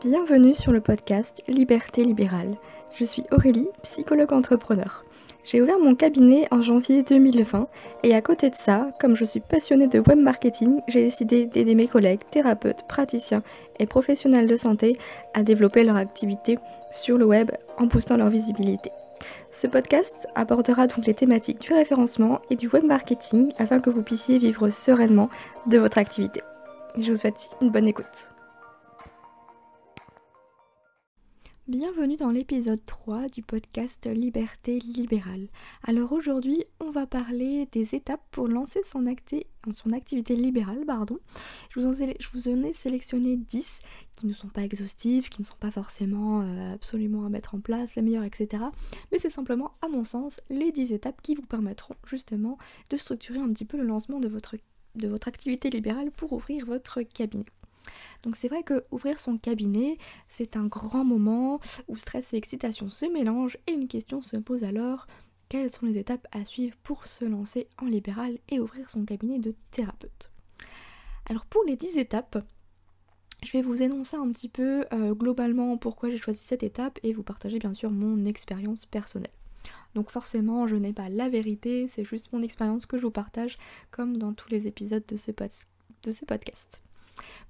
Bienvenue sur le podcast Liberté libérale. Je suis Aurélie, psychologue entrepreneur. J'ai ouvert mon cabinet en janvier 2020 et à côté de ça, comme je suis passionnée de web marketing, j'ai décidé d'aider mes collègues, thérapeutes, praticiens et professionnels de santé à développer leur activité sur le web en boostant leur visibilité. Ce podcast abordera donc les thématiques du référencement et du web marketing afin que vous puissiez vivre sereinement de votre activité. Je vous souhaite une bonne écoute. Bienvenue dans l'épisode 3 du podcast Liberté libérale. Alors aujourd'hui, on va parler des étapes pour lancer son, activité libérale. Pardon. Je, vous en, ai sélectionné 10 qui ne sont pas exhaustives, qui ne sont pas forcément euh, absolument à mettre en place, les meilleures, etc. Mais c'est simplement, à mon sens, les 10 étapes qui vous permettront justement de structurer un petit peu le lancement de votre activité libérale pour ouvrir votre cabinet. Donc c'est vrai que ouvrir son cabinet, c'est un grand moment où stress et excitation se mélangent et une question se pose alors quelles sont les étapes à suivre pour se lancer en libéral et ouvrir son cabinet de thérapeute? Alors pour les 10 étapes, je vais vous énoncer un petit peu euh, globalement pourquoi j'ai choisi cette étape et vous partager bien sûr mon expérience personnelle. Donc forcément, je n'ai pas la vérité, c'est juste mon expérience que je vous partage comme dans tous les épisodes de ce, de ce podcast.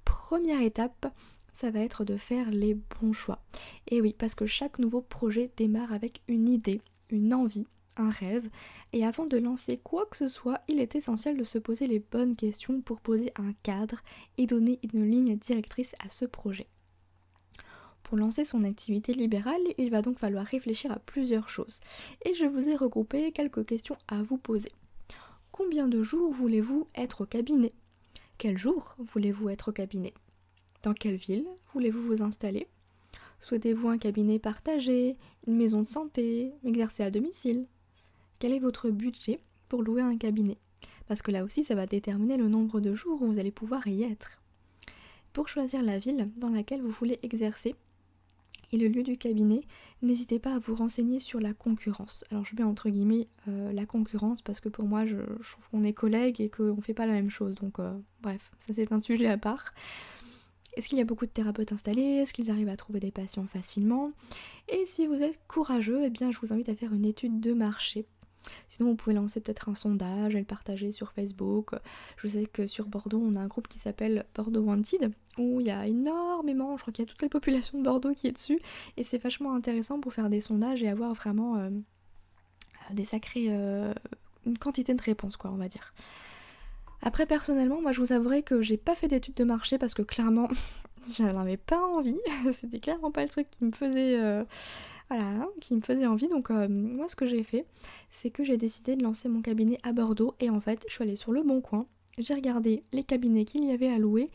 Première étape, ça va être de faire les bons choix. Et oui, parce que chaque nouveau projet démarre avec une idée, une envie, un rêve, et avant de lancer quoi que ce soit, il est essentiel de se poser les bonnes questions pour poser un cadre et donner une ligne directrice à ce projet. Pour lancer son activité libérale, il va donc falloir réfléchir à plusieurs choses. Et je vous ai regroupé quelques questions à vous poser. Combien de jours voulez-vous être au cabinet? Quel jour voulez-vous être au cabinet? Dans quelle ville voulez-vous vous installer? Souhaitez-vous un cabinet partagé, une maison de santé, exercer à domicile? Quel est votre budget pour louer un cabinet? Parce que là aussi, ça va déterminer le nombre de jours où vous allez pouvoir y être. Pour choisir la ville dans laquelle vous voulez exercer, et le lieu du cabinet, n'hésitez pas à vous renseigner sur la concurrence. Alors je mets entre guillemets euh, la concurrence parce que pour moi je, trouve qu'on est collègues et qu'on ne fait pas la même chose. Donc euh, bref, ça c'est un sujet à part. Est-ce qu'il y a beaucoup de thérapeutes installés? Est-ce qu'ils arrivent à trouver des patients facilement? Et si vous êtes courageux, eh bien je vous invite à faire une étude de marché Sinon, vous pouvez lancer peut-être un sondage et le partager sur Facebook. Je sais que sur Bordeaux, on a un groupe qui s'appelle Bordeaux Wanted, où il y a énormément, je crois qu'il y a toute la population de Bordeaux qui est dessus, et c'est vachement intéressant pour faire des sondages et avoir vraiment euh, des sacrés. Euh, une quantité de réponses, quoi, on va dire. Après, personnellement, moi je vous avouerai que j'ai pas fait d'études de marché parce que clairement, j'en avais pas envie. C'était clairement pas le truc qui me faisait. Euh, voilà, qui me faisait envie. Donc euh, moi ce que j'ai fait, c'est que j'ai décidé de lancer mon cabinet à Bordeaux et en fait je suis allée sur le bon coin, j'ai regardé les cabinets qu'il y avait à louer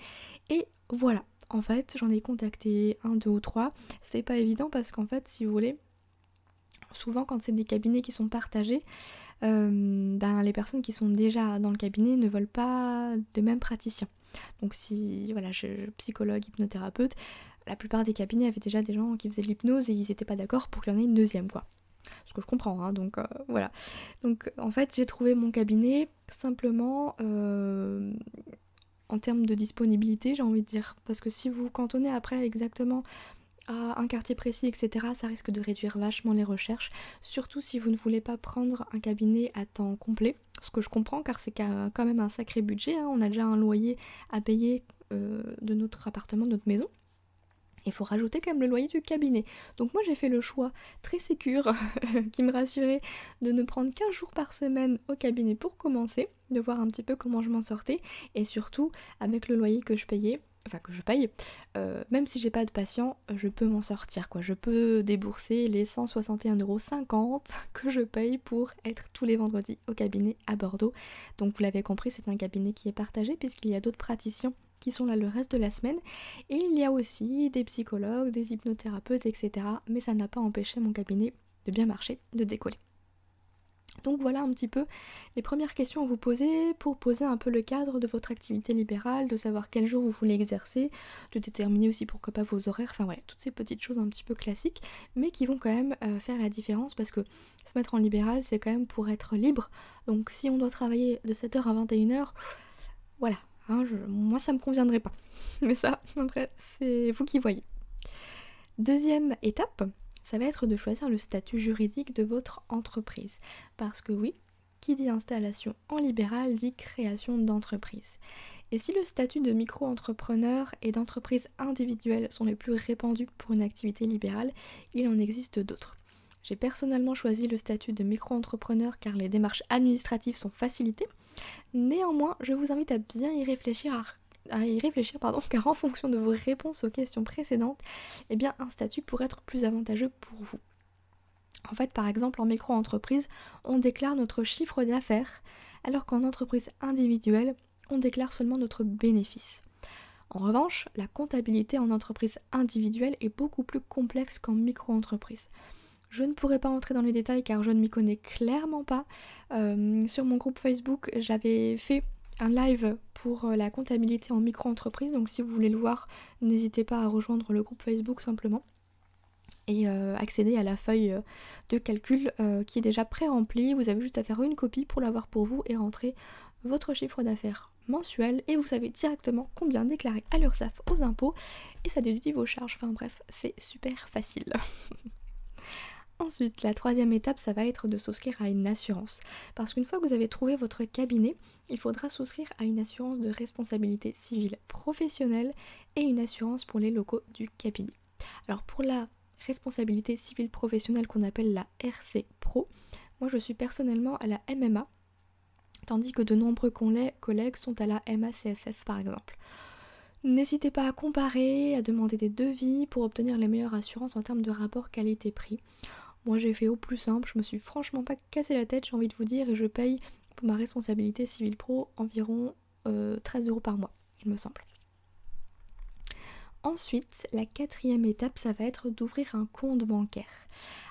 et voilà. En fait j'en ai contacté un, deux ou trois. C'était pas évident parce qu'en fait si vous voulez, souvent quand c'est des cabinets qui sont partagés, euh, ben, les personnes qui sont déjà dans le cabinet ne veulent pas de même praticien. Donc si voilà, je, psychologue, hypnothérapeute, la plupart des cabinets avaient déjà des gens qui faisaient de l'hypnose et ils n'étaient pas d'accord pour qu'il y en ait une deuxième quoi. Ce que je comprends, hein, donc euh, voilà. Donc en fait j'ai trouvé mon cabinet simplement euh, en termes de disponibilité, j'ai envie de dire. Parce que si vous cantonnez après exactement à un quartier précis, etc., ça risque de réduire vachement les recherches. Surtout si vous ne voulez pas prendre un cabinet à temps complet. Ce que je comprends car c'est quand même un sacré budget. Hein. On a déjà un loyer à payer euh, de notre appartement, de notre maison. Il faut rajouter quand même le loyer du cabinet. Donc moi j'ai fait le choix très sécure qui me rassurait de ne prendre qu'un jour par semaine au cabinet pour commencer, de voir un petit peu comment je m'en sortais et surtout avec le loyer que je payais, enfin que je paye, euh, même si j'ai pas de patient, je peux m'en sortir quoi. Je peux débourser les 161,50€ que je paye pour être tous les vendredis au cabinet à Bordeaux. Donc vous l'avez compris, c'est un cabinet qui est partagé puisqu'il y a d'autres praticiens qui sont là le reste de la semaine. Et il y a aussi des psychologues, des hypnothérapeutes, etc. Mais ça n'a pas empêché mon cabinet de bien marcher, de décoller. Donc voilà un petit peu les premières questions à vous poser pour poser un peu le cadre de votre activité libérale, de savoir quel jour vous voulez exercer, de déterminer aussi pourquoi pas vos horaires, enfin voilà, toutes ces petites choses un petit peu classiques, mais qui vont quand même euh, faire la différence parce que se mettre en libéral c'est quand même pour être libre. Donc si on doit travailler de 7h à 21h, voilà, Hein, moi, ça me conviendrait pas. Mais ça, après, c'est vous qui voyez. Deuxième étape, ça va être de choisir le statut juridique de votre entreprise. Parce que oui, qui dit installation en libéral dit création d'entreprise. Et si le statut de micro-entrepreneur et d'entreprise individuelle sont les plus répandus pour une activité libérale, il en existe d'autres. J'ai personnellement choisi le statut de micro-entrepreneur car les démarches administratives sont facilitées. Néanmoins, je vous invite à bien y réfléchir car en fonction de vos réponses aux questions précédentes, eh bien un statut pourrait être plus avantageux pour vous. En fait, par exemple, en micro-entreprise, on déclare notre chiffre d'affaires, alors qu'en entreprise individuelle, on déclare seulement notre bénéfice. En revanche, la comptabilité en entreprise individuelle est beaucoup plus complexe qu'en micro-entreprise. Je ne pourrais pas entrer dans les détails car je ne m'y connais clairement pas. Euh, sur mon groupe Facebook, j'avais fait un live pour euh, la comptabilité en micro-entreprise, donc si vous voulez le voir, n'hésitez pas à rejoindre le groupe Facebook simplement et euh, accéder à la feuille de calcul qui est déjà pré-remplie. Vous avez juste à faire une copie pour l'avoir pour vous et rentrer votre chiffre d'affaires mensuel et vous savez directement combien déclarer à l'URSSAF aux impôts et ça déduit vos charges. Enfin bref, c'est super facile. Ensuite, la troisième étape, ça va être de souscrire à une assurance. Parce qu'une fois que vous avez trouvé votre cabinet, il faudra souscrire à une assurance de responsabilité civile professionnelle et une assurance pour les locaux du cabinet. Alors pour la responsabilité civile professionnelle qu'on appelle la RC Pro, moi je suis personnellement à la MMA, tandis que de nombreux collègues sont à la MACSF par exemple. N'hésitez pas à comparer, à demander des devis pour obtenir les meilleures assurances en termes de rapport qualité-prix. Moi j'ai fait au plus simple, je me suis franchement pas cassé la tête, j'ai envie de vous dire, et je paye pour ma responsabilité civile pro environ 13 euh, euros par mois, il me semble. Ensuite, la quatrième étape, ça va être d'ouvrir un compte bancaire.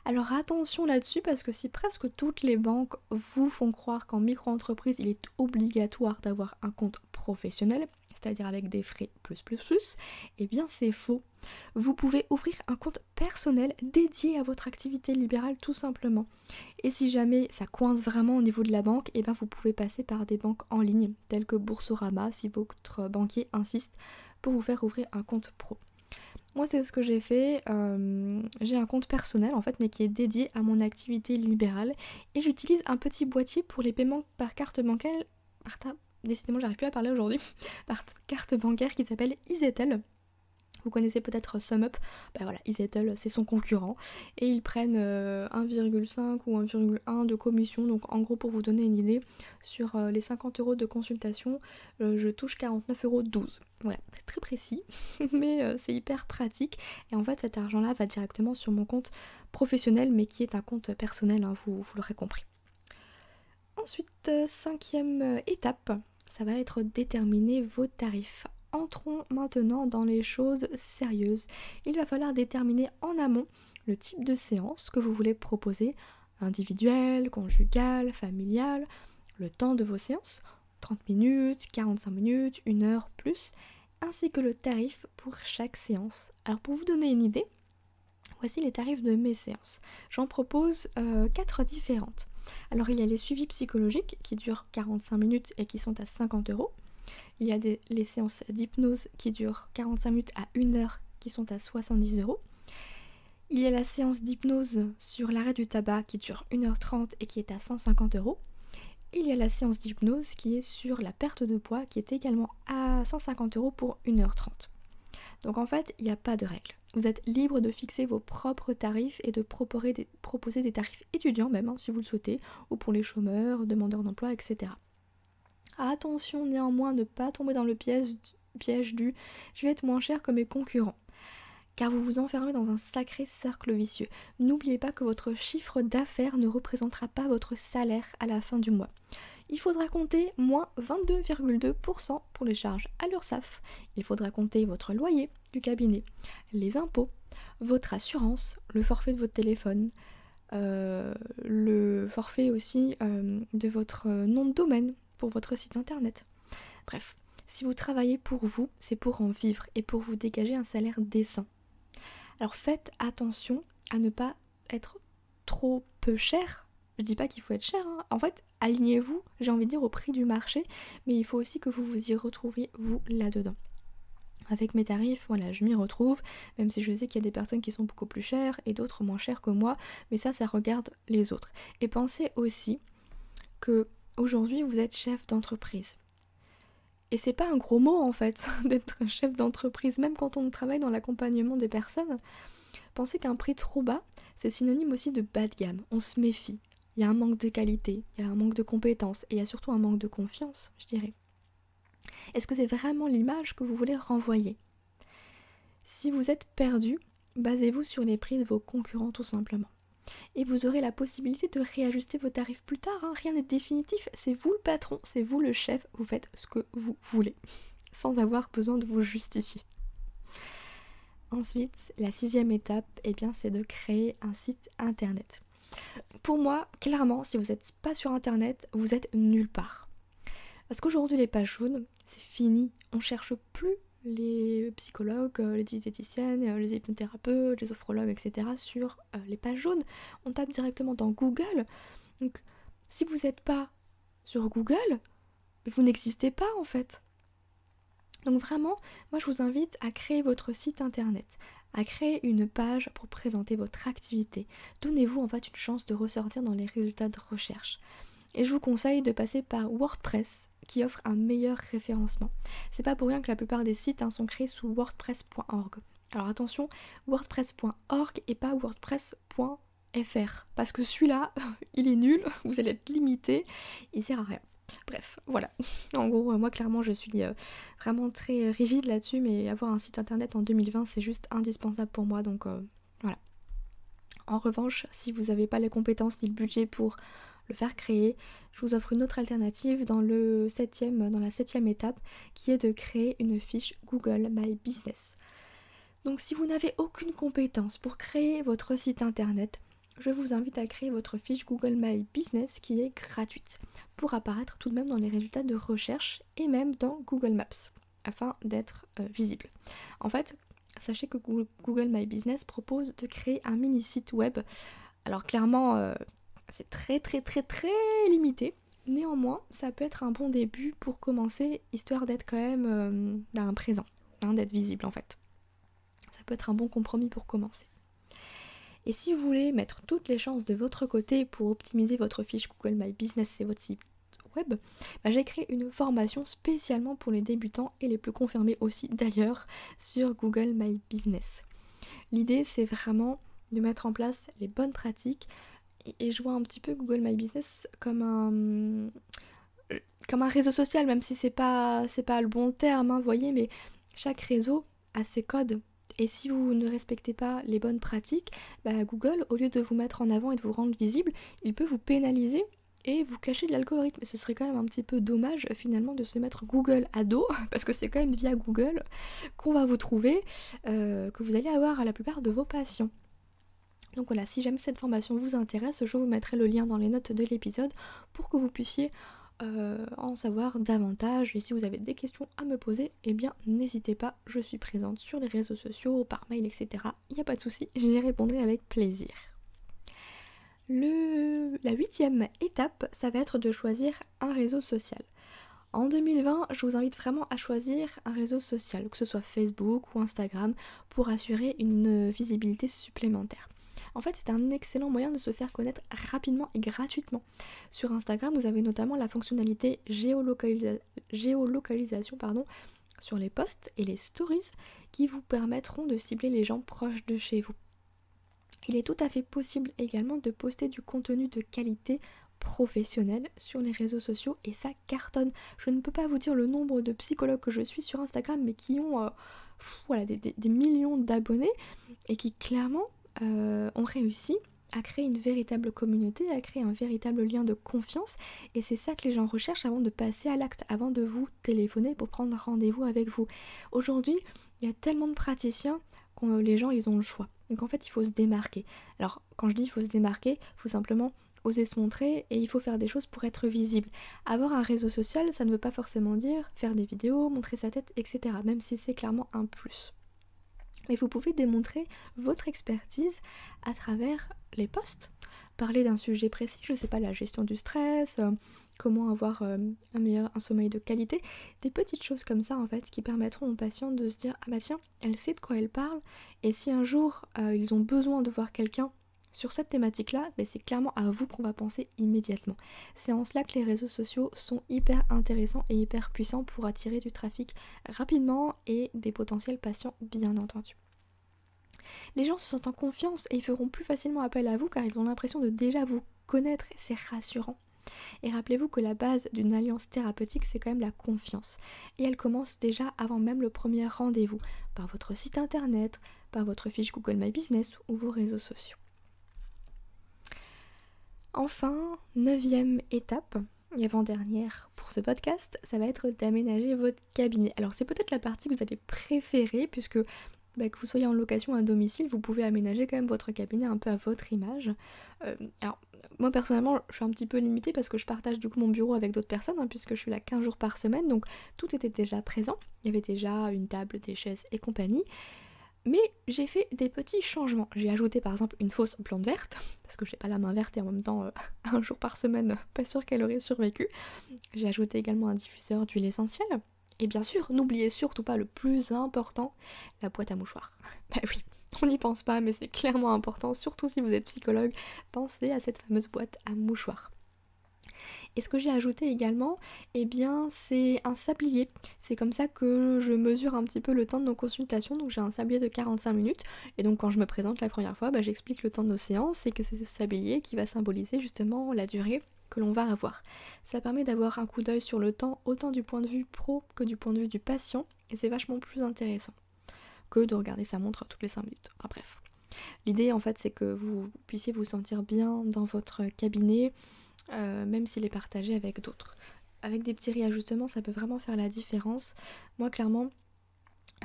Alors attention là-dessus parce que si presque toutes les banques vous font croire qu'en micro-entreprise, il est obligatoire d'avoir un compte professionnel, c'est-à-dire avec des frais plus plus plus, eh bien c'est faux. Vous pouvez ouvrir un compte personnel dédié à votre activité libérale tout simplement. Et si jamais ça coince vraiment au niveau de la banque, eh bien vous pouvez passer par des banques en ligne telles que Boursorama si votre banquier insiste pour vous faire ouvrir un compte pro. Moi, c'est ce que j'ai fait. Euh, j'ai un compte personnel en fait, mais qui est dédié à mon activité libérale. Et j'utilise un petit boîtier pour les paiements par carte bancaire. Par Décidément, j'arrive plus à parler aujourd'hui. par carte bancaire qui s'appelle Izetel. Vous connaissez peut-être SumUp, ben voilà, Izettle c'est son concurrent et ils prennent 1,5 euh, ou 1,1 de commission. Donc en gros pour vous donner une idée, sur euh, les 50 euros de consultation, euh, je touche 49,12 euros. Voilà, c'est très précis, mais c'est hyper pratique. Et en fait cet argent-là va directement sur mon compte professionnel, mais qui est un compte personnel, hein, vous l'aurez compris. Ensuite, cinquième étape, ça va être déterminer vos tarifs entrons maintenant dans les choses sérieuses. Il va falloir déterminer en amont le type de séance que vous voulez proposer, individuelle, conjugale, familiale, le temps de vos séances, 30 minutes, 45 minutes, 1 heure plus, ainsi que le tarif pour chaque séance. Alors pour vous donner une idée, voici les tarifs de mes séances. J'en propose 4 euh, différentes. Alors il y a les suivis psychologiques qui durent 45 minutes et qui sont à 50 euros. Il y a les séances d'hypnose qui durent 45 minutes à 1 heure qui sont à 70 euros. Il y a la séance d'hypnose sur l'arrêt du tabac qui dure 1h30 et qui est à 150 euros. Il y a la séance d'hypnose qui est sur la perte de poids qui est également à 150 euros pour 1h30. Donc en fait, il n'y a pas de règle. Vous êtes libre de fixer vos propres tarifs et de proposer des, proposer des tarifs étudiants même, hein, si vous le souhaitez, ou pour les chômeurs, demandeurs d'emploi, etc. Attention néanmoins ne pas tomber dans le piège, piège du je vais être moins cher que mes concurrents. Car vous vous enfermez dans un sacré cercle vicieux. N'oubliez pas que votre chiffre d'affaires ne représentera pas votre salaire à la fin du mois. Il faudra compter moins 22,2% pour les charges à l'URSSAF. Il faudra compter votre loyer du cabinet, les impôts, votre assurance, le forfait de votre téléphone, euh, le forfait aussi euh, de votre nom de domaine, votre site internet. Bref, si vous travaillez pour vous, c'est pour en vivre et pour vous dégager un salaire décent. Alors faites attention à ne pas être trop peu cher. Je dis pas qu'il faut être cher, hein. en fait, alignez-vous, j'ai envie de dire, au prix du marché, mais il faut aussi que vous vous y retrouviez, vous, là-dedans. avec mes tarifs, voilà, je m'y retrouve, même si je sais qu'il y a des personnes qui sont beaucoup plus chères et d'autres moins chères que moi, mais ça, ça regarde les autres. Et pensez aussi que aujourd'hui vous êtes chef d'entreprise. Et c'est pas un gros mot en fait d'être chef d'entreprise, même quand on travaille dans l'accompagnement des personnes. Pensez qu'un prix trop bas, c'est synonyme aussi de bas de gamme. On se méfie. Il y a un manque de qualité, il y a un manque de compétences et il y a surtout un manque de confiance, je dirais. Est-ce que c'est vraiment l'image que vous voulez renvoyer? Si vous êtes perdu, basez-vous sur les prix de vos concurrents tout simplement. Et vous aurez la possibilité de réajuster vos tarifs plus tard, hein. rien n'est définitif, c'est vous le patron, c'est vous le chef, vous faites ce que vous voulez, sans avoir besoin de vous justifier. Ensuite, la sixième étape, eh bien, c'est de créer un site internet. Pour moi, clairement, si vous n'êtes pas sur internet, vous êtes nulle part. Parce qu'aujourd'hui, les pages jaunes, c'est fini. On cherche plus les psychologues, euh, les diététiciennes, euh, les hypnothérapeutes, les sophrologues, etc. sur euh, les pages jaunes. On tape directement dans Google. Donc, si vous n'êtes pas sur Google, vous n'existez pas en fait. Donc vraiment, moi je vous invite à créer votre site internet, à créer une page pour présenter votre activité. Donnez-vous en fait une chance de ressortir dans les résultats de recherche. Et je vous conseille de passer par WordPress qui offre un meilleur référencement. C'est pas pour rien que la plupart des sites hein, sont créés sous wordpress.org. Alors attention, wordpress.org et pas wordpress.fr parce que celui-là, il est nul, vous allez être limité, il sert à rien. Bref, voilà. En gros, moi clairement, je suis euh, vraiment très rigide là-dessus, mais avoir un site internet en 2020, c'est juste indispensable pour moi, donc euh, voilà. En revanche, si vous n'avez pas les compétences ni le budget pour faire créer, je vous offre une autre alternative dans, le septième, dans la septième étape qui est de créer une fiche Google My Business. Donc si vous n'avez aucune compétence pour créer votre site internet, je vous invite à créer votre fiche Google My Business qui est gratuite pour apparaître tout de même dans les résultats de recherche et même dans Google Maps afin d'être euh, visible. En fait, sachez que Google My Business propose de créer un mini site web. Alors clairement, euh, c'est très très très très limité. Néanmoins, ça peut être un bon début pour commencer, histoire d'être quand même euh, d'un présent, hein, d'être visible en fait. Ça peut être un bon compromis pour commencer. Et si vous voulez mettre toutes les chances de votre côté pour optimiser votre fiche Google My Business et votre site web, bah, j'ai créé une formation spécialement pour les débutants et les plus confirmés aussi d'ailleurs sur Google My Business. L'idée c'est vraiment de mettre en place les bonnes pratiques et je vois un petit peu Google My Business comme un comme un réseau social, même si c'est pas c'est pas le bon terme, hein, vous voyez, mais chaque réseau a ses codes. Et si vous ne respectez pas les bonnes pratiques, bah, Google, au lieu de vous mettre en avant et de vous rendre visible, il peut vous pénaliser et vous cacher de l'algorithme. Ce serait quand même un petit peu dommage finalement de se mettre Google à dos, parce que c'est quand même via Google qu'on va vous trouver, euh, que vous allez avoir la plupart de vos patients. Donc voilà, si jamais cette formation vous intéresse, je vous mettrai le lien dans les notes de l'épisode pour que vous puissiez euh, en savoir davantage. Et si vous avez des questions à me poser, eh bien n'hésitez pas, je suis présente sur les réseaux sociaux, par mail, etc. Il n'y a pas de souci, j'y répondrai avec plaisir. Le... La huitième étape, ça va être de choisir un réseau social. En 2020, je vous invite vraiment à choisir un réseau social, que ce soit Facebook ou Instagram, pour assurer une visibilité supplémentaire. En fait, c'est un excellent moyen de se faire connaître rapidement et gratuitement. Sur Instagram, vous avez notamment la fonctionnalité géolocalisation pardon, sur les posts et les stories qui vous permettront de cibler les gens proches de chez vous. Il est tout à fait possible également de poster du contenu de qualité professionnelle sur les réseaux sociaux et ça cartonne. Je ne peux pas vous dire le nombre de psychologues que je suis sur Instagram mais qui ont euh, des millions d'abonnés et qui clairement euh, ont réussi à créer une véritable communauté, à créer un véritable lien de confiance. Et c'est ça que les gens recherchent avant de passer à l'acte, avant de vous téléphoner pour prendre rendez-vous avec vous. Aujourd'hui, il y a tellement de praticiens que les gens, ils ont le choix. Donc en fait, il faut se démarquer. Alors, quand je dis il faut se démarquer, il faut simplement oser se montrer et il faut faire des choses pour être visible. Avoir un réseau social, ça ne veut pas forcément dire faire des vidéos, montrer sa tête, etc. Même si c'est clairement un plus mais vous pouvez démontrer votre expertise à travers les posts. parler d'un sujet précis, je sais pas, la gestion du stress, euh, comment avoir euh, un meilleur un sommeil de qualité, des petites choses comme ça en fait qui permettront aux patients de se dire ah bah tiens, elle sait de quoi elle parle et si un jour ils ont besoin de voir quelqu'un sur cette thématique-là, c'est clairement à vous qu'on va penser immédiatement. C'est en cela que les réseaux sociaux sont hyper intéressants et hyper puissants pour attirer du trafic rapidement et des potentiels patients bien entendu. Les gens se sentent en confiance et ils feront plus facilement appel à vous car ils ont l'impression de déjà vous connaître et c'est rassurant. Et rappelez-vous que la base d'une alliance thérapeutique, c'est quand même la confiance. Et elle commence déjà avant même le premier rendez-vous, par votre site internet, par votre fiche Google My Business ou vos réseaux sociaux. Enfin, neuvième étape, et avant-dernière pour ce podcast, ça va être d'aménager votre cabinet. Alors c'est peut-être la partie que vous allez préférer puisque bah, que vous soyez en location à domicile, vous pouvez aménager quand même votre cabinet un peu à votre image. Euh, alors moi personnellement je suis un petit peu limitée parce que je partage du coup mon bureau avec d'autres personnes hein, puisque je suis là 15 jours par semaine donc tout était déjà présent. Il y avait déjà une table, des chaises et compagnie. Mais j'ai fait des petits changements. J'ai ajouté par exemple une fausse plante verte, parce que j'ai pas la main verte et en même temps euh, un jour par semaine, pas sûr qu'elle aurait survécu. J'ai ajouté également un diffuseur d'huile essentielle. Et bien sûr, n'oubliez surtout pas le plus important, la boîte à mouchoirs. bah oui, on n'y pense pas, mais c'est clairement important, surtout si vous êtes psychologue, pensez à cette fameuse boîte à mouchoirs. Et ce que j'ai ajouté également, eh bien c'est un sablier. C'est comme ça que je mesure un petit peu le temps de nos consultations. Donc j'ai un sablier de 45 minutes. Et donc quand je me présente la première fois, bah, j'explique le temps de nos séances et que c'est ce sablier qui va symboliser justement la durée que l'on va avoir. Ça permet d'avoir un coup d'œil sur le temps autant du point de vue pro que du point de vue du patient. Et c'est vachement plus intéressant que de regarder sa montre toutes les 5 minutes. Enfin bref. L'idée en fait c'est que vous puissiez vous sentir bien dans votre cabinet, euh, même s'il est partagé avec d'autres. Avec des petits réajustements, ça peut vraiment faire la différence. Moi, clairement,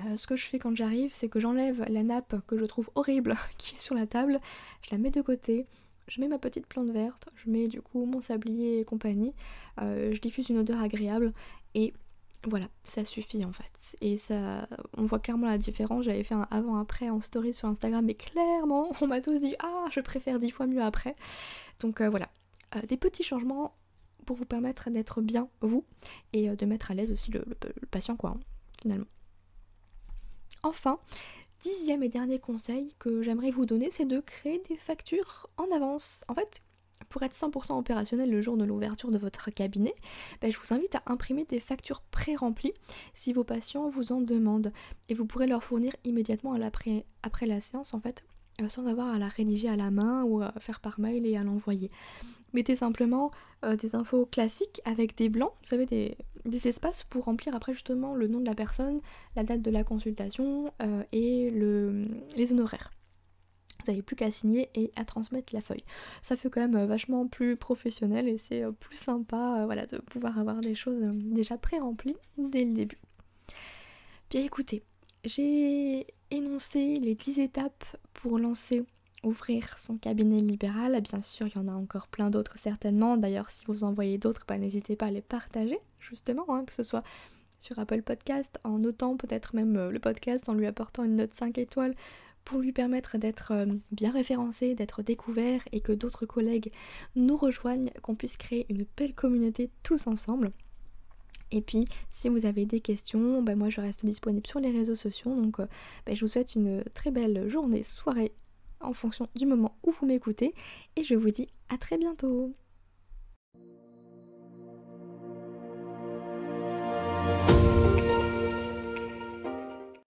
euh, ce que je fais quand j'arrive, c'est que j'enlève la nappe que je trouve horrible qui est sur la table, je la mets de côté, je mets ma petite plante verte, je mets du coup mon sablier et compagnie, euh, je diffuse une odeur agréable et voilà, ça suffit en fait. Et ça, on voit clairement la différence. J'avais fait un avant-après en story sur Instagram, mais clairement, on m'a tous dit Ah, je préfère dix fois mieux après. Donc voilà, euh, des petits changements pour vous permettre d'être bien vous et euh, de mettre à l'aise aussi le, patient quoi hein, finalement. Enfin, dixième et dernier conseil que j'aimerais vous donner, c'est de créer des factures en avance. En fait, pour être 100% opérationnel le jour de l'ouverture de votre cabinet, ben, je vous invite à imprimer des factures pré-remplies si vos patients vous en demandent. Et vous pourrez leur fournir immédiatement après, après la séance en fait, euh, sans avoir à la rédiger à la main ou à faire par mail et à l'envoyer mettez simplement euh, des infos classiques avec des blancs, vous savez, des, espaces pour remplir après justement le nom de la personne, la date de la consultation euh, et le, les honoraires. Vous n'avez plus qu'à signer et à transmettre la feuille. Ça fait quand même vachement plus professionnel et c'est plus sympa voilà, de pouvoir avoir des choses déjà pré-remplies dès le début. Bien écoutez, j'ai énoncé les 10 étapes pour lancer ouvrir son cabinet libéral. Bien sûr, il y en a encore plein d'autres certainement. D'ailleurs, si vous en voyez d'autres, bah, n'hésitez pas à les partager, justement, hein, que ce soit sur Apple Podcast, en notant peut-être même euh, le podcast, en lui apportant une note 5 étoiles pour lui permettre d'être euh, bien référencé, d'être découvert et que d'autres collègues nous rejoignent, qu'on puisse créer une belle communauté tous ensemble. Et puis, si vous avez des questions, bah, moi je reste disponible sur les réseaux sociaux. Donc, euh, bah, je vous souhaite une très belle journée, soirée en fonction du moment où vous m'écoutez et je vous dis à très bientôt